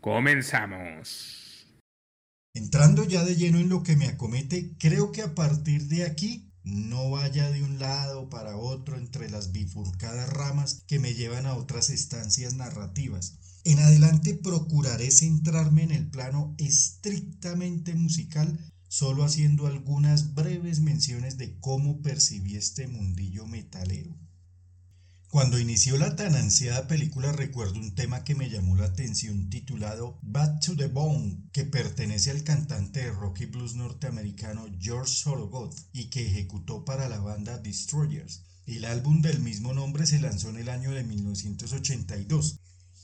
Comenzamos. Entrando ya de lleno en lo que me acomete, creo que a partir de aquí no vaya de un lado para otro entre las bifurcadas ramas que me llevan a otras estancias narrativas. En adelante procuraré centrarme en el plano estrictamente musical, solo haciendo algunas breves menciones de cómo percibí este mundillo metalero. Cuando inició la tan ansiada película recuerdo un tema que me llamó la atención titulado Bad to the Bone, que pertenece al cantante de rock y blues norteamericano George Sorogoth y que ejecutó para la banda Destroyers. El álbum del mismo nombre se lanzó en el año de 1982.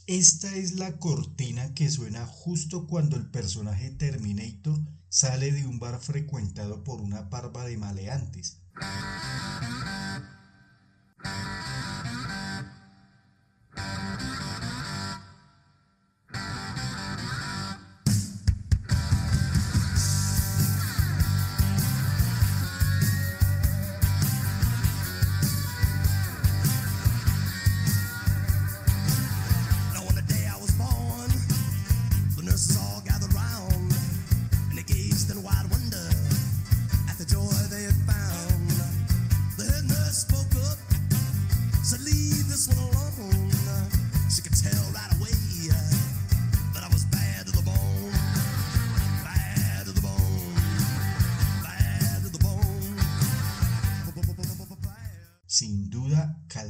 Esta es la cortina que suena justo cuando el personaje Terminator sale de un bar frecuentado por una parva de maleantes.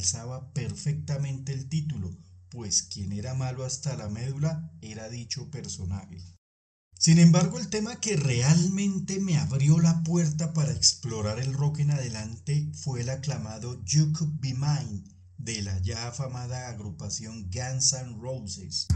Calzaba perfectamente el título, pues quien era malo hasta la médula era dicho personaje. Sin embargo, el tema que realmente me abrió la puerta para explorar el rock en adelante fue el aclamado You Could Be Mine de la ya afamada agrupación Guns N' Roses.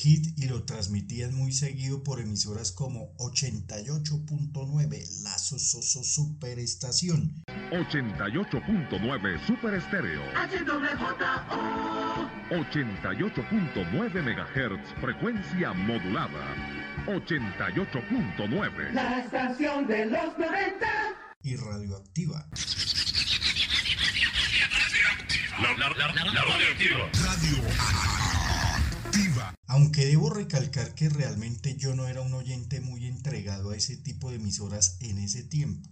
Hit y lo transmitían muy seguido por emisoras como 88.9 La Sososo Superestación. 88.9 Super Estéreo. 88.9 MHz frecuencia modulada. 88.9. La estación de los 90. Y radioactiva. La, la, la, la radioactiva. Aunque debo recalcar que realmente yo no era un oyente muy entregado a ese tipo de emisoras en ese tiempo.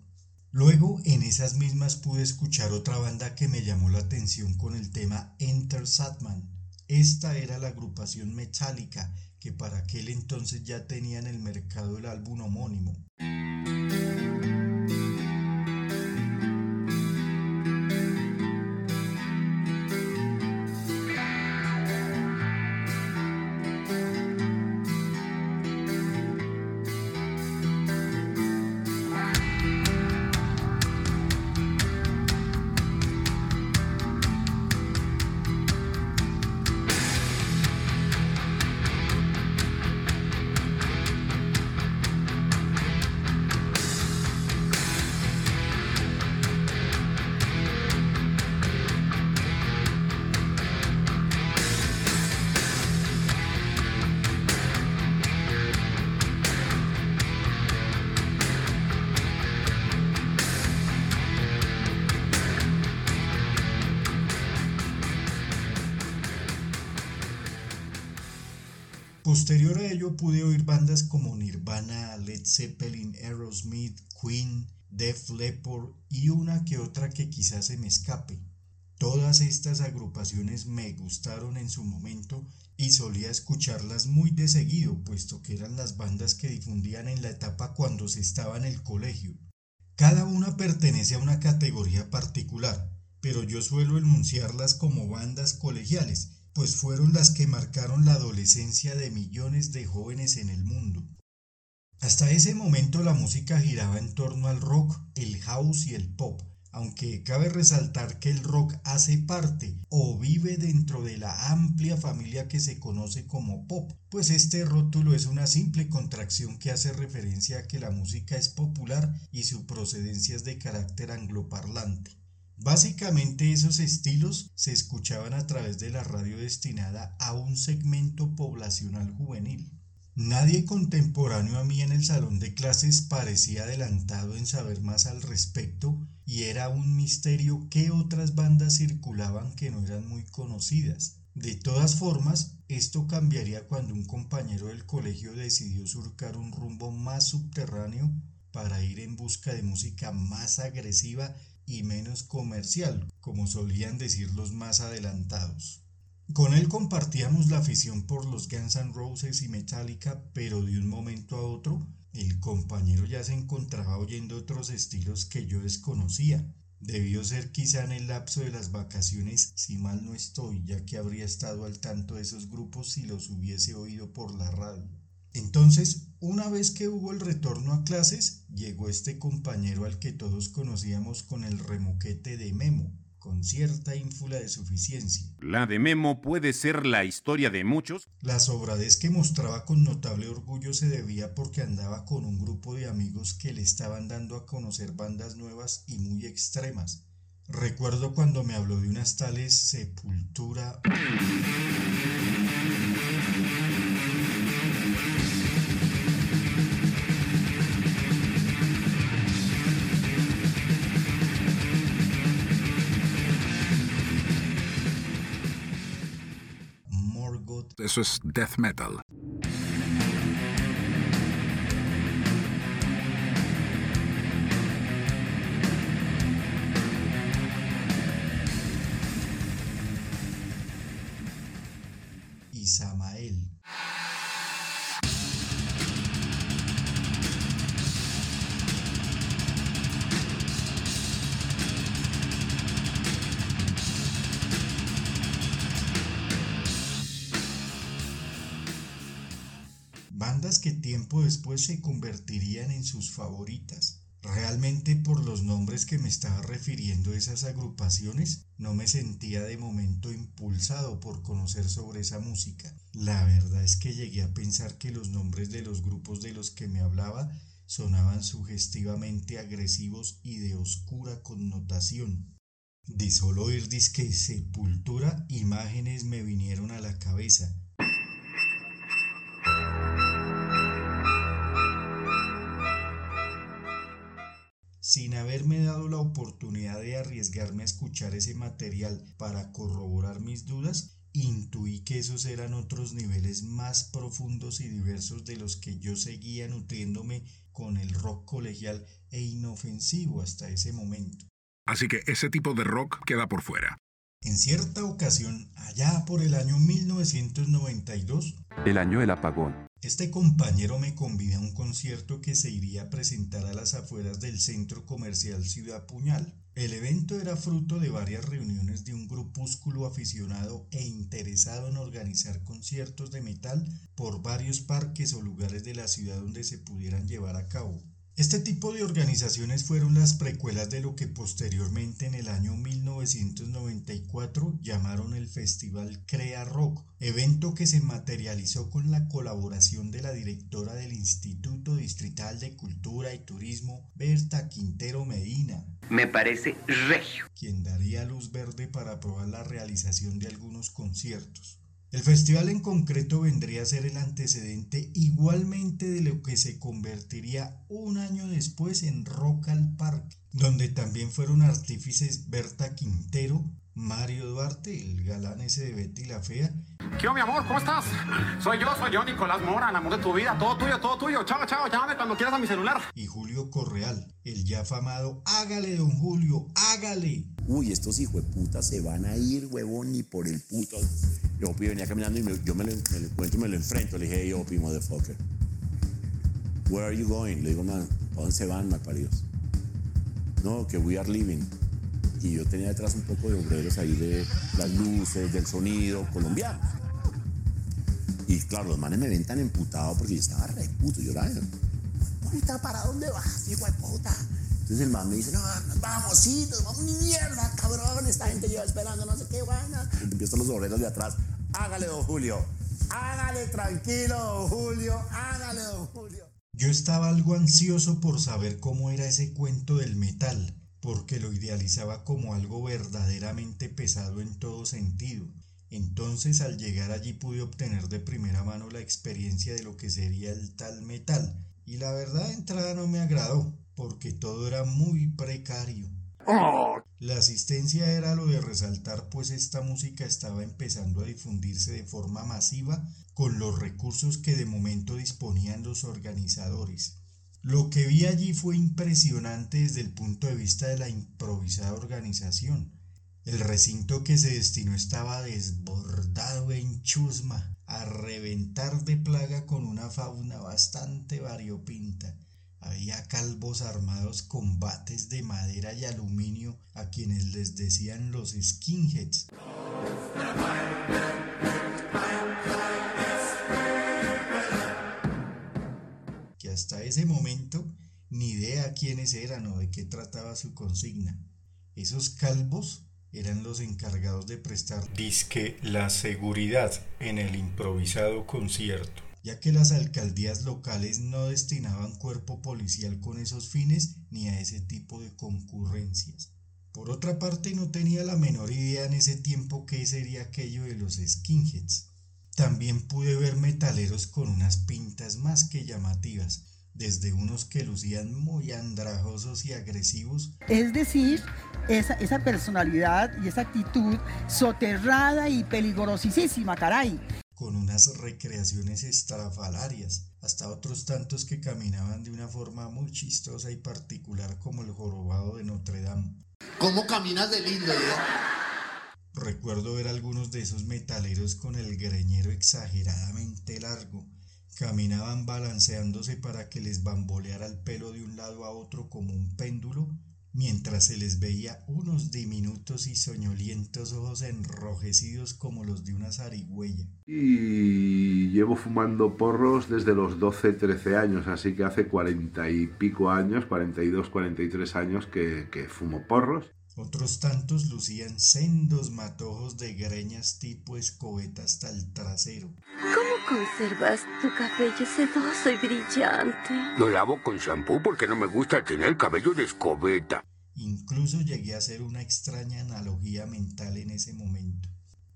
Luego, en esas mismas pude escuchar otra banda que me llamó la atención con el tema Enter Satman. Esta era la agrupación Metallica, que para aquel entonces ya tenía en el mercado el álbum homónimo. Posterior a ello pude oír bandas como Nirvana, Led Zeppelin, Aerosmith, Queen, Def Leppard y una que otra que quizás se me escape. Todas estas agrupaciones me gustaron en su momento y solía escucharlas muy de seguido, puesto que eran las bandas que difundían en la etapa cuando se estaba en el colegio. Cada una pertenece a una categoría particular, pero yo suelo enunciarlas como bandas colegiales, pues fueron las que marcaron la adolescencia de millones de jóvenes en el mundo. Hasta ese momento la música giraba en torno al rock, el house y el pop, aunque cabe resaltar que el rock hace parte o vive dentro de la amplia familia que se conoce como pop, pues este rótulo es una simple contracción que hace referencia a que la música es popular y su procedencia es de carácter angloparlante. Básicamente esos estilos se escuchaban a través de la radio destinada a un segmento poblacional juvenil. Nadie contemporáneo a mí en el salón de clases parecía adelantado en saber más al respecto y era un misterio qué otras bandas circulaban que no eran muy conocidas. De todas formas, esto cambiaría cuando un compañero del colegio decidió surcar un rumbo más subterráneo para ir en busca de música más agresiva y menos comercial, como solían decir los más adelantados. Con él compartíamos la afición por los Guns N' Roses y Metallica, pero de un momento a otro el compañero ya se encontraba oyendo otros estilos que yo desconocía. Debió ser quizá en el lapso de las vacaciones, si mal no estoy, ya que habría estado al tanto de esos grupos si los hubiese oído por la radio. Entonces, una vez que hubo el retorno a clases, llegó este compañero al que todos conocíamos con el remoquete de Memo, con cierta ínfula de suficiencia. La de Memo puede ser la historia de muchos. La sobradez que mostraba con notable orgullo se debía porque andaba con un grupo de amigos que le estaban dando a conocer bandas nuevas y muy extremas. Recuerdo cuando me habló de unas tales Sepultura. Eso es death metal. Que tiempo después se convertirían en sus favoritas. Realmente por los nombres que me estaba refiriendo esas agrupaciones, no me sentía de momento impulsado por conocer sobre esa música. La verdad es que llegué a pensar que los nombres de los grupos de los que me hablaba sonaban sugestivamente agresivos y de oscura connotación. De solo oír disque sepultura, imágenes me vinieron a la cabeza, sin haberme dado la oportunidad de arriesgarme a escuchar ese material para corroborar mis dudas, intuí que esos eran otros niveles más profundos y diversos de los que yo seguía nutriéndome con el rock colegial e inofensivo hasta ese momento. Así que ese tipo de rock queda por fuera. En cierta ocasión, allá por el año 1992, El año del apagón. Este compañero me convidó a un concierto que se iría a presentar a las afueras del centro comercial Ciudad Puñal. El evento era fruto de varias reuniones de un grupúsculo aficionado e interesado en organizar conciertos de metal por varios parques o lugares de la ciudad donde se pudieran llevar a cabo. Este tipo de organizaciones fueron las precuelas de lo que posteriormente en el año 1994 llamaron el Festival Crea Rock, evento que se materializó con la colaboración de la directora del Instituto Distrital de Cultura y Turismo, Berta Quintero Medina, Me parece regio. quien daría luz verde para aprobar la realización de algunos conciertos. El festival en concreto vendría a ser el antecedente igualmente de lo que se convertiría un año después en Rock al Parque, donde también fueron artífices Berta Quintero, Mario Duarte, el galán ese de Betty la Fea, ¿Qué mi amor? ¿Cómo estás? Soy yo, soy yo, Nicolás Mora, el amor de tu vida. Todo tuyo, todo tuyo. Chao, chao. Llámame cuando quieras a mi celular. y Julio Correal, el ya afamado Hágale, don Julio, hágale. Uy, estos hijueputas se van a ir, huevón, ni por el puto. Yo Opi venía caminando y yo me lo, encuentro y me lo enfrento. Le dije, hey, Opi, motherfucker. Where are you going? Le digo, man, ¿a dónde se van, malparidos? no, que we are living. Y yo tenía detrás un poco de obreros ahí de las luces, del sonido colombiano. Y claro, los manes me ven tan emputado porque yo estaba re puto, yo era, puta, ¿para dónde vas, hijo de puta? Entonces el man me dice, no, vamos, sí, vamos, ni mierda, cabrón, esta gente lleva esperando no sé qué vaina. Empiezan los obreros de atrás, hágale, don Julio, hágale, tranquilo, don Julio, hágale, don Julio. Yo estaba algo ansioso por saber cómo era ese cuento del metal, porque lo idealizaba como algo verdaderamente pesado en todo sentido. Entonces al llegar allí pude obtener de primera mano la experiencia de lo que sería el tal metal, y la verdad de entrada no me agradó, porque todo era muy precario. La asistencia era lo de resaltar, pues esta música estaba empezando a difundirse de forma masiva con los recursos que de momento disponían los organizadores. Lo que vi allí fue impresionante desde el punto de vista de la improvisada organización. El recinto que se destinó estaba desbordado en chusma, a reventar de plaga con una fauna bastante variopinta. Había calvos armados con bates de madera y aluminio a quienes les decían los skinheads. Que hasta ese momento ni idea quiénes eran o de qué trataba su consigna. Esos calvos eran los encargados de prestar disque la seguridad en el improvisado concierto ya que las alcaldías locales no destinaban cuerpo policial con esos fines ni a ese tipo de concurrencias. Por otra parte, no tenía la menor idea en ese tiempo qué sería aquello de los skinheads. También pude ver metaleros con unas pintas más que llamativas, desde unos que lucían muy andrajosos y agresivos. Es decir, esa, personalidad y esa actitud soterrada y peligrosísima, caray con unas recreaciones estrafalarias, hasta otros tantos que caminaban de una forma muy chistosa y particular como el jorobado de Notre Dame. ¿Cómo caminas de lindo, eh? Recuerdo ver algunos de esos metaleros con el greñero exageradamente largo. Caminaban balanceándose para que les bamboleara el pelo de un lado a otro como un péndulo mientras se les veía unos diminutos y soñolientos ojos enrojecidos como los de una zarigüeya. Y llevo fumando porros desde los 12, 13 años, así que hace cuarenta y pico años, 42, 43 años que, que fumo porros. Otros tantos lucían sendos matojos de greñas tipo escobeta hasta el trasero. ¿Cómo conservas tu cabello sedoso y brillante? Lo lavo con shampoo porque no me gusta tener cabello de escobeta. Incluso llegué a hacer una extraña analogía mental en ese momento.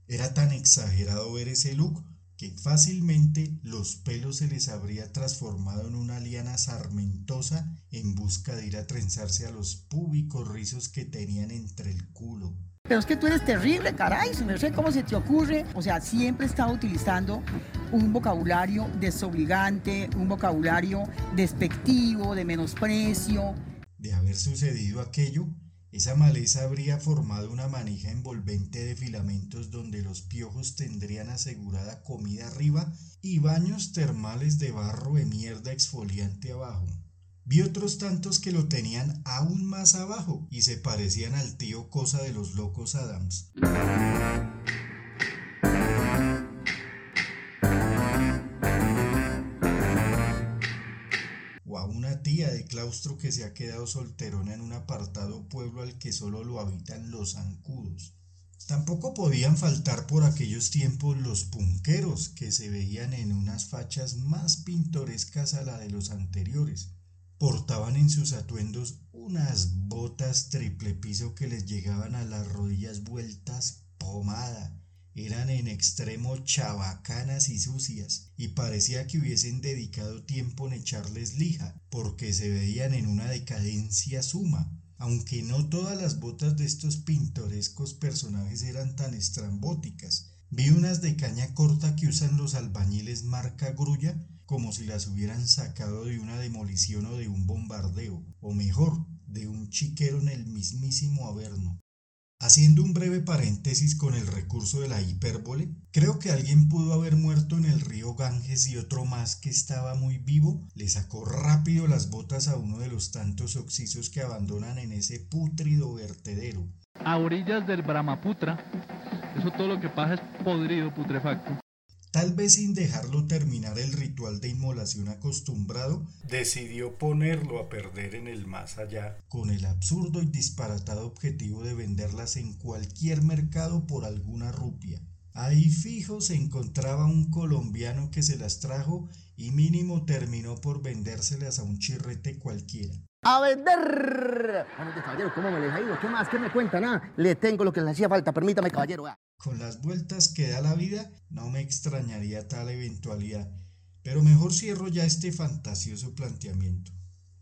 Era tan exagerado ver ese look que fácilmente los pelos se les habría transformado en una liana sarmentosa en busca de ir a trenzarse a los púbicos rizos que tenían entre el culo. Pero es que tú eres terrible, caray, no sé cómo se te ocurre. O sea, siempre estaba utilizando un vocabulario desobligante, un vocabulario despectivo, de menosprecio. De haber sucedido aquello, esa maleza habría formado una manija envolvente de filamentos donde los piojos tendrían asegurada comida arriba y baños termales de barro de mierda exfoliante abajo. Vi otros tantos que lo tenían aún más abajo y se parecían al tío cosa de los locos Adams. De claustro que se ha quedado solterona en un apartado pueblo al que solo lo habitan los zancudos. Tampoco podían faltar por aquellos tiempos los punqueros que se veían en unas fachas más pintorescas a la de los anteriores. Portaban en sus atuendos unas botas triple piso que les llegaban a las rodillas vueltas pomada eran en extremo chabacanas y sucias, y parecía que hubiesen dedicado tiempo en echarles lija, porque se veían en una decadencia suma. Aunque no todas las botas de estos pintorescos personajes eran tan estrambóticas, vi unas de caña corta que usan los albañiles marca grulla, como si las hubieran sacado de una demolición o de un bombardeo, o mejor, de un chiquero en el mismísimo Averno. Haciendo un breve paréntesis con el recurso de la hipérbole, creo que alguien pudo haber muerto en el río Ganges y otro más que estaba muy vivo le sacó rápido las botas a uno de los tantos oxisos que abandonan en ese pútrido vertedero. A orillas del Brahmaputra, eso todo lo que pasa es podrido, putrefacto. Tal vez sin dejarlo terminar el ritual de inmolación acostumbrado, decidió ponerlo a perder en el más allá, con el absurdo y disparatado objetivo de venderlas en cualquier mercado por alguna rupia. Ahí fijo se encontraba un colombiano que se las trajo y mínimo terminó por vendérselas a un chirrete cualquiera. ¡A vender! caballero, ¿cómo me les ha ido? ¿Qué más? ¿Qué me cuentan? Ah, le tengo lo que le hacía falta, permítame, caballero. Con las vueltas que da la vida, no me extrañaría tal eventualidad, pero mejor cierro ya este fantasioso planteamiento.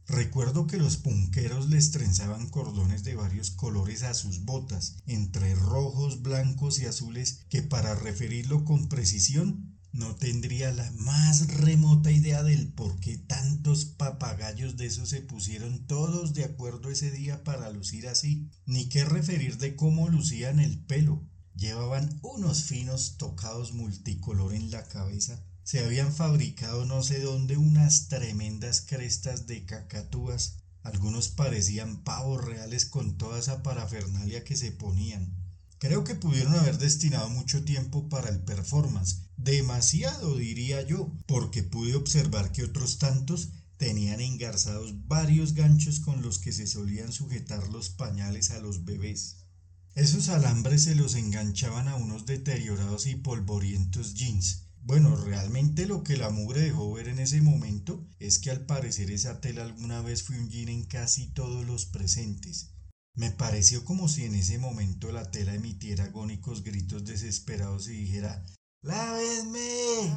Recuerdo que los punqueros les trenzaban cordones de varios colores a sus botas, entre rojos, blancos y azules, que para referirlo con precisión no tendría la más remota idea del por qué tantos papagayos de esos se pusieron todos de acuerdo ese día para lucir así, ni qué referir de cómo lucían el pelo, Llevaban unos finos tocados multicolor en la cabeza. Se habían fabricado no sé dónde unas tremendas crestas de cacatúas. Algunos parecían pavos reales con toda esa parafernalia que se ponían. Creo que pudieron haber destinado mucho tiempo para el performance. Demasiado, diría yo, porque pude observar que otros tantos tenían engarzados varios ganchos con los que se solían sujetar los pañales a los bebés. Esos alambres se los enganchaban a unos deteriorados y polvorientos jeans. Bueno, realmente lo que la mugre dejó ver en ese momento es que al parecer esa tela alguna vez fue un jean en casi todos los presentes. Me pareció como si en ese momento la tela emitiera agónicos gritos desesperados y dijera ¡Lávenme!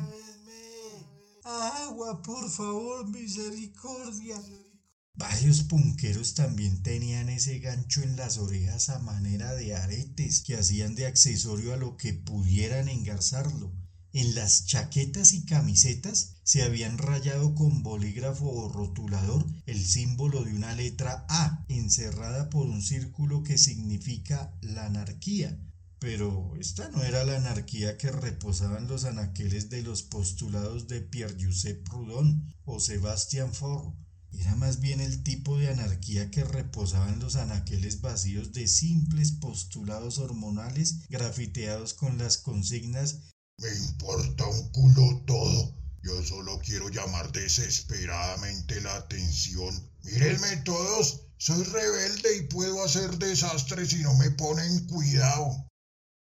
¡Agua, por favor, misericordia! Varios punqueros también tenían ese gancho en las orejas a manera de aretes que hacían de accesorio a lo que pudieran engarzarlo. En las chaquetas y camisetas se habían rayado con bolígrafo o rotulador el símbolo de una letra A encerrada por un círculo que significa la anarquía. Pero esta no era la anarquía que reposaban los anaqueles de los postulados de Pierre-Joseph Proudhon o Sebastian Faure era más bien el tipo de anarquía que reposaba en los anaqueles vacíos de simples postulados hormonales grafiteados con las consignas Me importa un culo todo. Yo solo quiero llamar desesperadamente la atención. Mírenme todos, soy rebelde y puedo hacer desastres si no me ponen cuidado.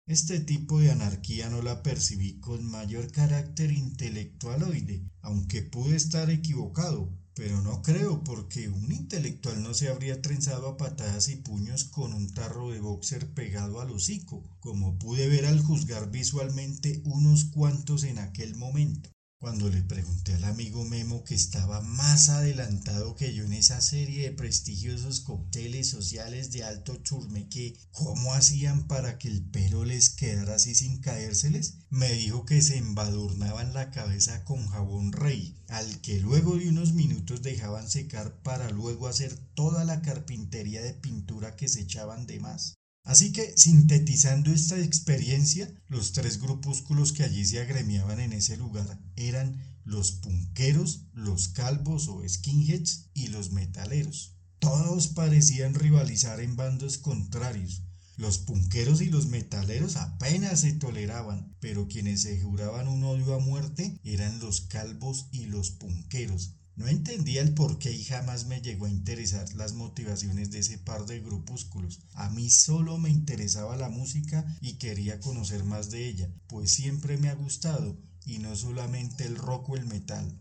Este tipo de anarquía no la percibí con mayor carácter intelectualoide, aunque pude estar equivocado, pero no creo, porque un intelectual no se habría trenzado a patadas y puños con un tarro de boxer pegado al hocico, como pude ver al juzgar visualmente unos cuantos en aquel momento. Cuando le pregunté al amigo Memo que estaba más adelantado que yo en esa serie de prestigiosos cócteles sociales de alto churmeque, cómo hacían para que el pelo les quedara así sin caérseles, me dijo que se embadurnaban la cabeza con jabón rey, al que luego de unos minutos dejaban secar para luego hacer toda la carpintería de pintura que se echaban de más. Así que, sintetizando esta experiencia, los tres grupúsculos que allí se agremiaban en ese lugar eran los punqueros, los calvos o skinheads y los metaleros. Todos parecían rivalizar en bandos contrarios. Los punqueros y los metaleros apenas se toleraban, pero quienes se juraban un odio a muerte eran los calvos y los punqueros, no entendía el por qué y jamás me llegó a interesar las motivaciones de ese par de grupúsculos. A mí solo me interesaba la música y quería conocer más de ella, pues siempre me ha gustado y no solamente el rock o el metal.